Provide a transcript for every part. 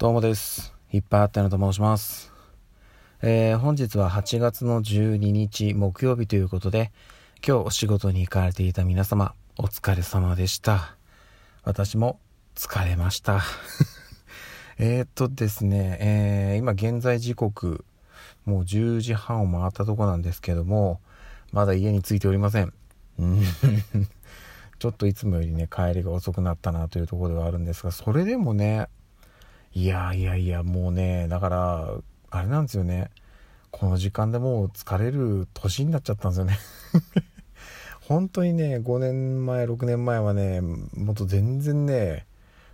どうもです。いっぱいあったのと申します。えー、本日は8月の12日木曜日ということで、今日お仕事に行かれていた皆様、お疲れ様でした。私も疲れました。えっとですね、えー、今現在時刻、もう10時半を回ったとこなんですけども、まだ家に着いておりません。ちょっといつもよりね、帰りが遅くなったなというところではあるんですが、それでもね、いやいやいや、もうね、だから、あれなんですよね。この時間でもう疲れる年になっちゃったんですよね 本当にね、5年前、6年前はね、もっと全然ね、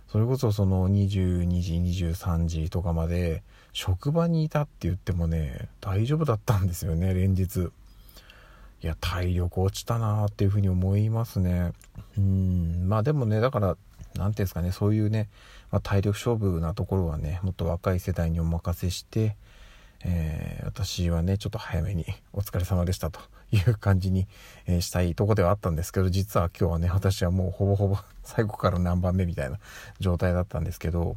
それこそその22時、23時とかまで職場にいたって言ってもね、大丈夫だったんですよね、連日。いや、体力落ちたなーっていうふうに思いますね。うん、まあでもね、だから、何ていうんですかねそういうね、まあ、体力勝負なところはねもっと若い世代にお任せして、えー、私はねちょっと早めに お疲れ様でしたという感じに、えー、したいとこではあったんですけど実は今日はね私はもうほぼほぼ 最後から何番目みたいな状態だったんですけど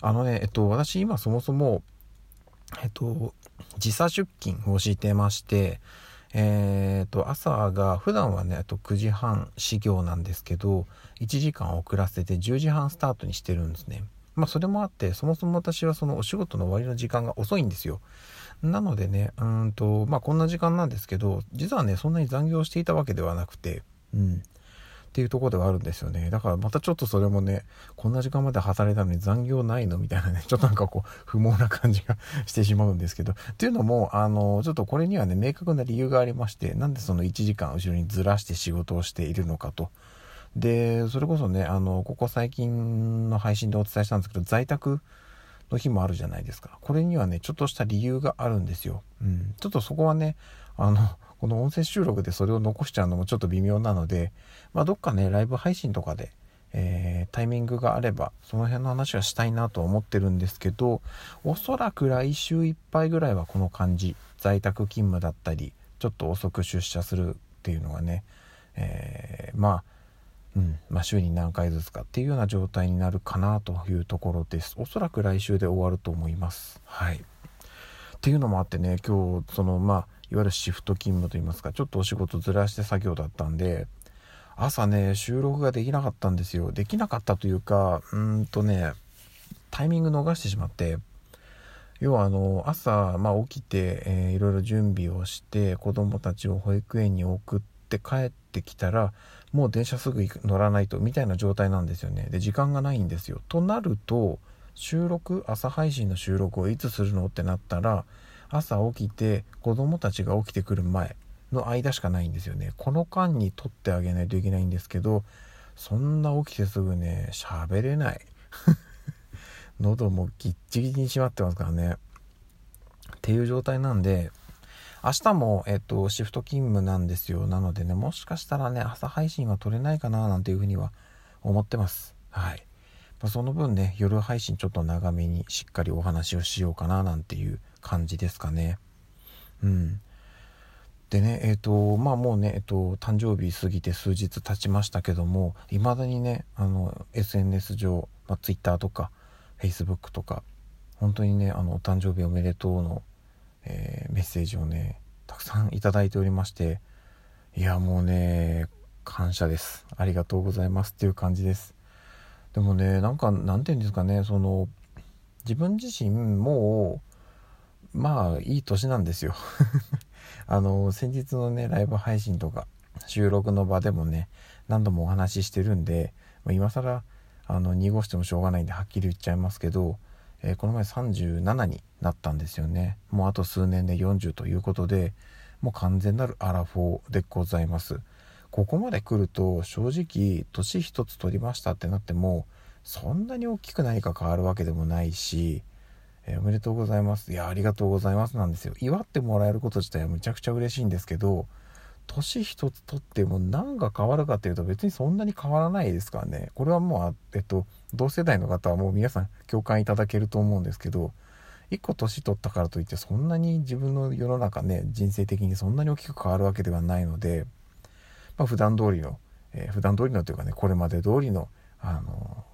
あのねえっと私今そもそもえっと時差出勤をしてましてえー、と朝が普段はねあと9時半始業なんですけど1時間遅らせて10時半スタートにしてるんですね。まあそれもあってそもそも私はそのお仕事の終わりの時間が遅いんですよ。なのでねうんとまあこんな時間なんですけど実はねそんなに残業していたわけではなくてうん。っていうとこではあるんですよね。だからまたちょっとそれもね、こんな時間まで働いたのに残業ないのみたいなね、ちょっとなんかこう、不毛な感じが してしまうんですけど。っていうのも、あの、ちょっとこれにはね、明確な理由がありまして、なんでその1時間後ろにずらして仕事をしているのかと。で、それこそね、あの、ここ最近の配信でお伝えしたんですけど、在宅の日もあるじゃないですか。これにはね、ちょっとした理由があるんですよ。うん。ちょっとそこはね、あの、この音声収録でそれを残しちゃうのもちょっと微妙なので、まあ、どっかね、ライブ配信とかで、えー、タイミングがあれば、その辺の話はしたいなと思ってるんですけど、おそらく来週いっぱいぐらいはこの感じ、在宅勤務だったり、ちょっと遅く出社するっていうのがね、えー、まあ、うん、まあ、週に何回ずつかっていうような状態になるかなというところです。おそらく来週で終わると思います。はい。っていうのもあってね、今日、その、まあ、いわゆるシフト勤務といいますか、ちょっとお仕事ずらして作業だったんで、朝ね、収録ができなかったんですよ。できなかったというか、うーんとね、タイミング逃してしまって、要はあの、朝、まあ、起きて、えー、いろいろ準備をして、子供たちを保育園に送って帰ってきたら、もう電車すぐ乗らないと、みたいな状態なんですよね。で、時間がないんですよ。となると、収録、朝配信の収録をいつするの？ってなったら、朝起きて子供たちが起きてくる前の間しかないんですよね。この間に撮ってあげないといけないんですけどそんな起きてすぐね喋れない。喉もギッチギチに閉まってますからね。っていう状態なんで明日も、えっと、シフト勤務なんですよ。なのでねもしかしたらね朝配信は撮れないかななんていうふうには思ってます。はい。その分ね夜配信ちょっと長めにしっかりお話をしようかななんていう感じですかね。うん。でね、えっ、ー、と、まあもうね、えっ、ー、と、誕生日過ぎて数日経ちましたけども、未だにね、あの、SNS 上、まあ、Twitter とか、Facebook とか、本当にね、あの、お誕生日おめでとうの、えー、メッセージをね、たくさんいただいておりまして、いや、もうね、感謝です。ありがとうございますっていう感じです。でもね、なんか、なんて言うんですかね、その、自分自身も、まあいい年なんですよ。あの先日のねライブ配信とか収録の場でもね何度もお話ししてるんで、今更あの濁してもしょうがないんではっきり言っちゃいますけど、えー、この前37になったんですよね。もうあと数年で40ということでもう完全なるアラフォーでございます。ここまで来ると正直年一つ取りましたってなってもそんなに大きく何か変わるわけでもないしえー、おめでとうございます。いや、ありがとうございますなんですよ。祝ってもらえること自体はむちゃくちゃ嬉しいんですけど、年一つとっても何が変わるかっていうと別にそんなに変わらないですからね。これはもう、えっと、同世代の方はもう皆さん共感いただけると思うんですけど、1個年取ったからといってそんなに自分の世の中ね、人生的にそんなに大きく変わるわけではないので、まあ普段通りの、えー、普段通りのというかね、これまで通りの、あの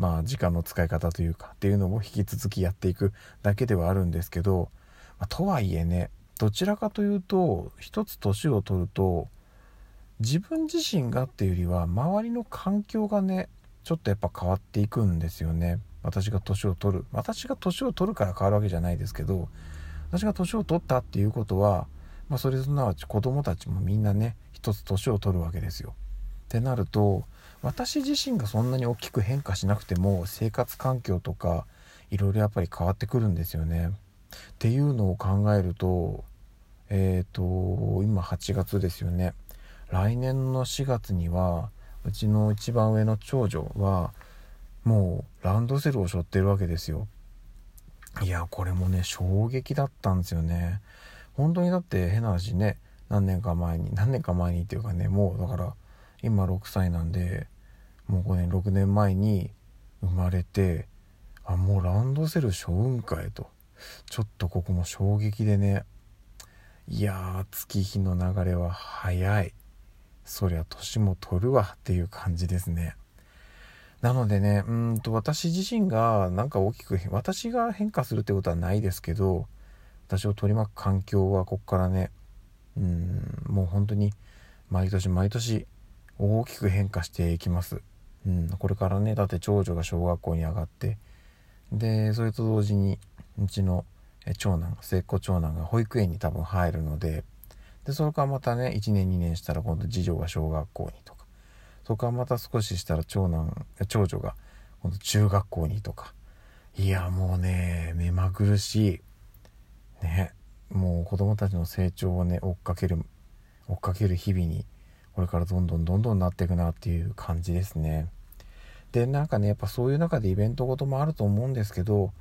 まあ時間の使い方というかっていうのも引き続きやっていくだけではあるんですけど、まあ、とはいえねどちらかというと一つ年を取ると自分自身がっていうよりは周りの環境がねちょっとやっぱ変わっていくんですよね私が年を取る私が年を取るから変わるわけじゃないですけど私が年を取ったっていうことは、まあ、それすなわち子供たちもみんなね一つ年を取るわけですよ。ってなると私自身がそんなに大きく変化しなくても生活環境とかいろいろやっぱり変わってくるんですよね。っていうのを考えるとえっ、ー、と今8月ですよね。来年の4月にはうちの一番上の長女はもうランドセルを背負ってるわけですよ。いやこれもね衝撃だったんですよね。本当にだって変な話ね何年か前に何年か前にっていうかねもうだから今6歳なんでもう5年6年前に生まれてあもうランドセル背負うんかいと。ちょっとここも衝撃でね。いやー月日の流れは早い。そりゃ年も取るわっていう感じですね。なのでねうんと私自身がなんか大きく私が変化するってことはないですけど私を取り巻く環境はこっからねうんもう本当に毎年毎年大きく変化していきます。うん、これからねだって長女が小学校に上がってでそれと同時にうちの長男末っ子長男が保育園に多分入るのででそれからまたね1年2年したら今度次女が小学校にとかそこからまた少ししたら長男長女が今度中学校にとかいやもうね目まぐるしいねもう子供たちの成長をね追っかける追っかける日々にこれからどんどんどんどんなっていくなっていう感じですね。でなんかねやっぱそういう中でイベントごともあると思うんですけど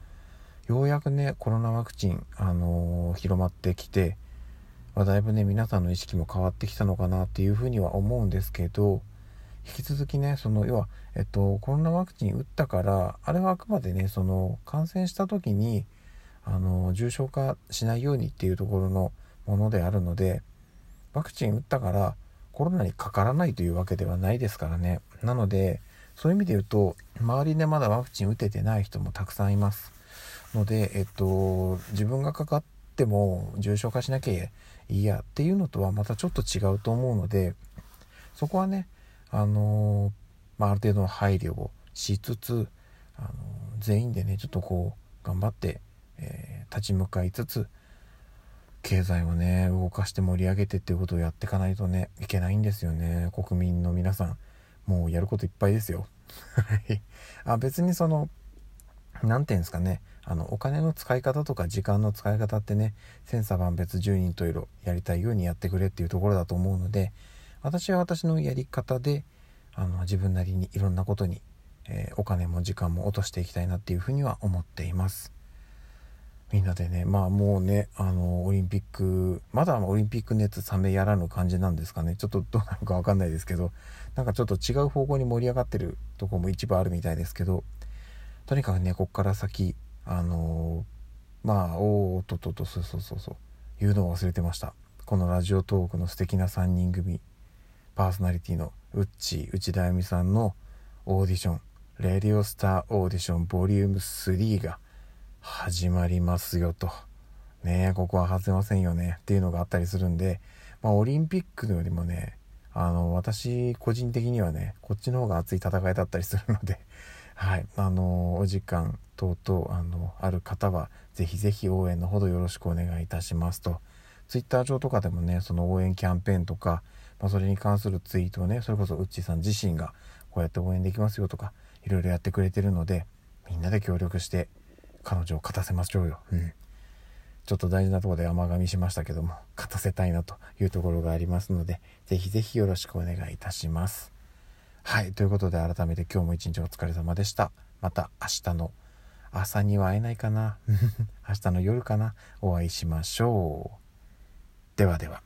ようやくねコロナワクチン、あのー、広まってきて、まあ、だいぶね皆さんの意識も変わってきたのかなっていうふうには思うんですけど引き続きねその要は、えっと、コロナワクチン打ったからあれはあくまでねその感染した時にあの重症化しないようにっていうところのものであるのでワクチン打ったからコロナにかからないというわけではないですからね。なのでそういう意味で言うと周りでまだワクチン打ててない人もたくさんいます。のでえっと自分がかかっても重症化しなきゃいいやっていうのとはまたちょっと違うと思うのでそこはねあのまあ、ある程度の配慮をしつつあの全員でねちょっとこう頑張ってえー、立ち向かいつつ経済をね動かして盛り上げてっていうことをやっていかないとねいけないんですよね。国民の皆さん。もうやることいっぱいですよ。あ別にその何て言うんですかね。あのお金の使い方とか時間の使い方ってね千差万別10人と色やりたいようにやってくれっていうところだと思うので私は私のやり方であの自分なりにいろんなことに、えー、お金も時間も落としていきたいなっていうふうには思っています。みんなでねまあもうねあのオリンピックまだオリンピック熱冷めやらぬ感じなんですかね。ちょっとどう なるか分かんないですけどなんかちょっと違う方向に盛り上がってるとこも一部あるみたいですけどとにかくねこっから先あのまあおおっとっとっとそうそうそうそう言うのを忘れてました。このラジオトークの素敵な3人組パーソナリティのウッチー内田あゆみさんのオーディション「レディオスターオーディションボリューム3が始まりますよと。ねここは外せませんよねっていうのがあったりするんで、まあ、オリンピックよりもね、あの、私個人的にはね、こっちの方が熱い戦いだったりするので、はい、あの、お時間等々、あの、ある方は、ぜひぜひ応援のほどよろしくお願いいたしますと。Twitter 上とかでもね、その応援キャンペーンとか、まあ、それに関するツイートをね、それこそウッチーさん自身がこうやって応援できますよとか、いろいろやってくれてるので、みんなで協力して彼女を勝たせましょうよ。うん。ちょっと大事なとこで甘噛みしましたけども、勝たせたいなというところがありますので、ぜひぜひよろしくお願いいたします。はい。ということで改めて今日も一日お疲れ様でした。また明日の朝には会えないかな 明日の夜かなお会いしましょう。ではでは。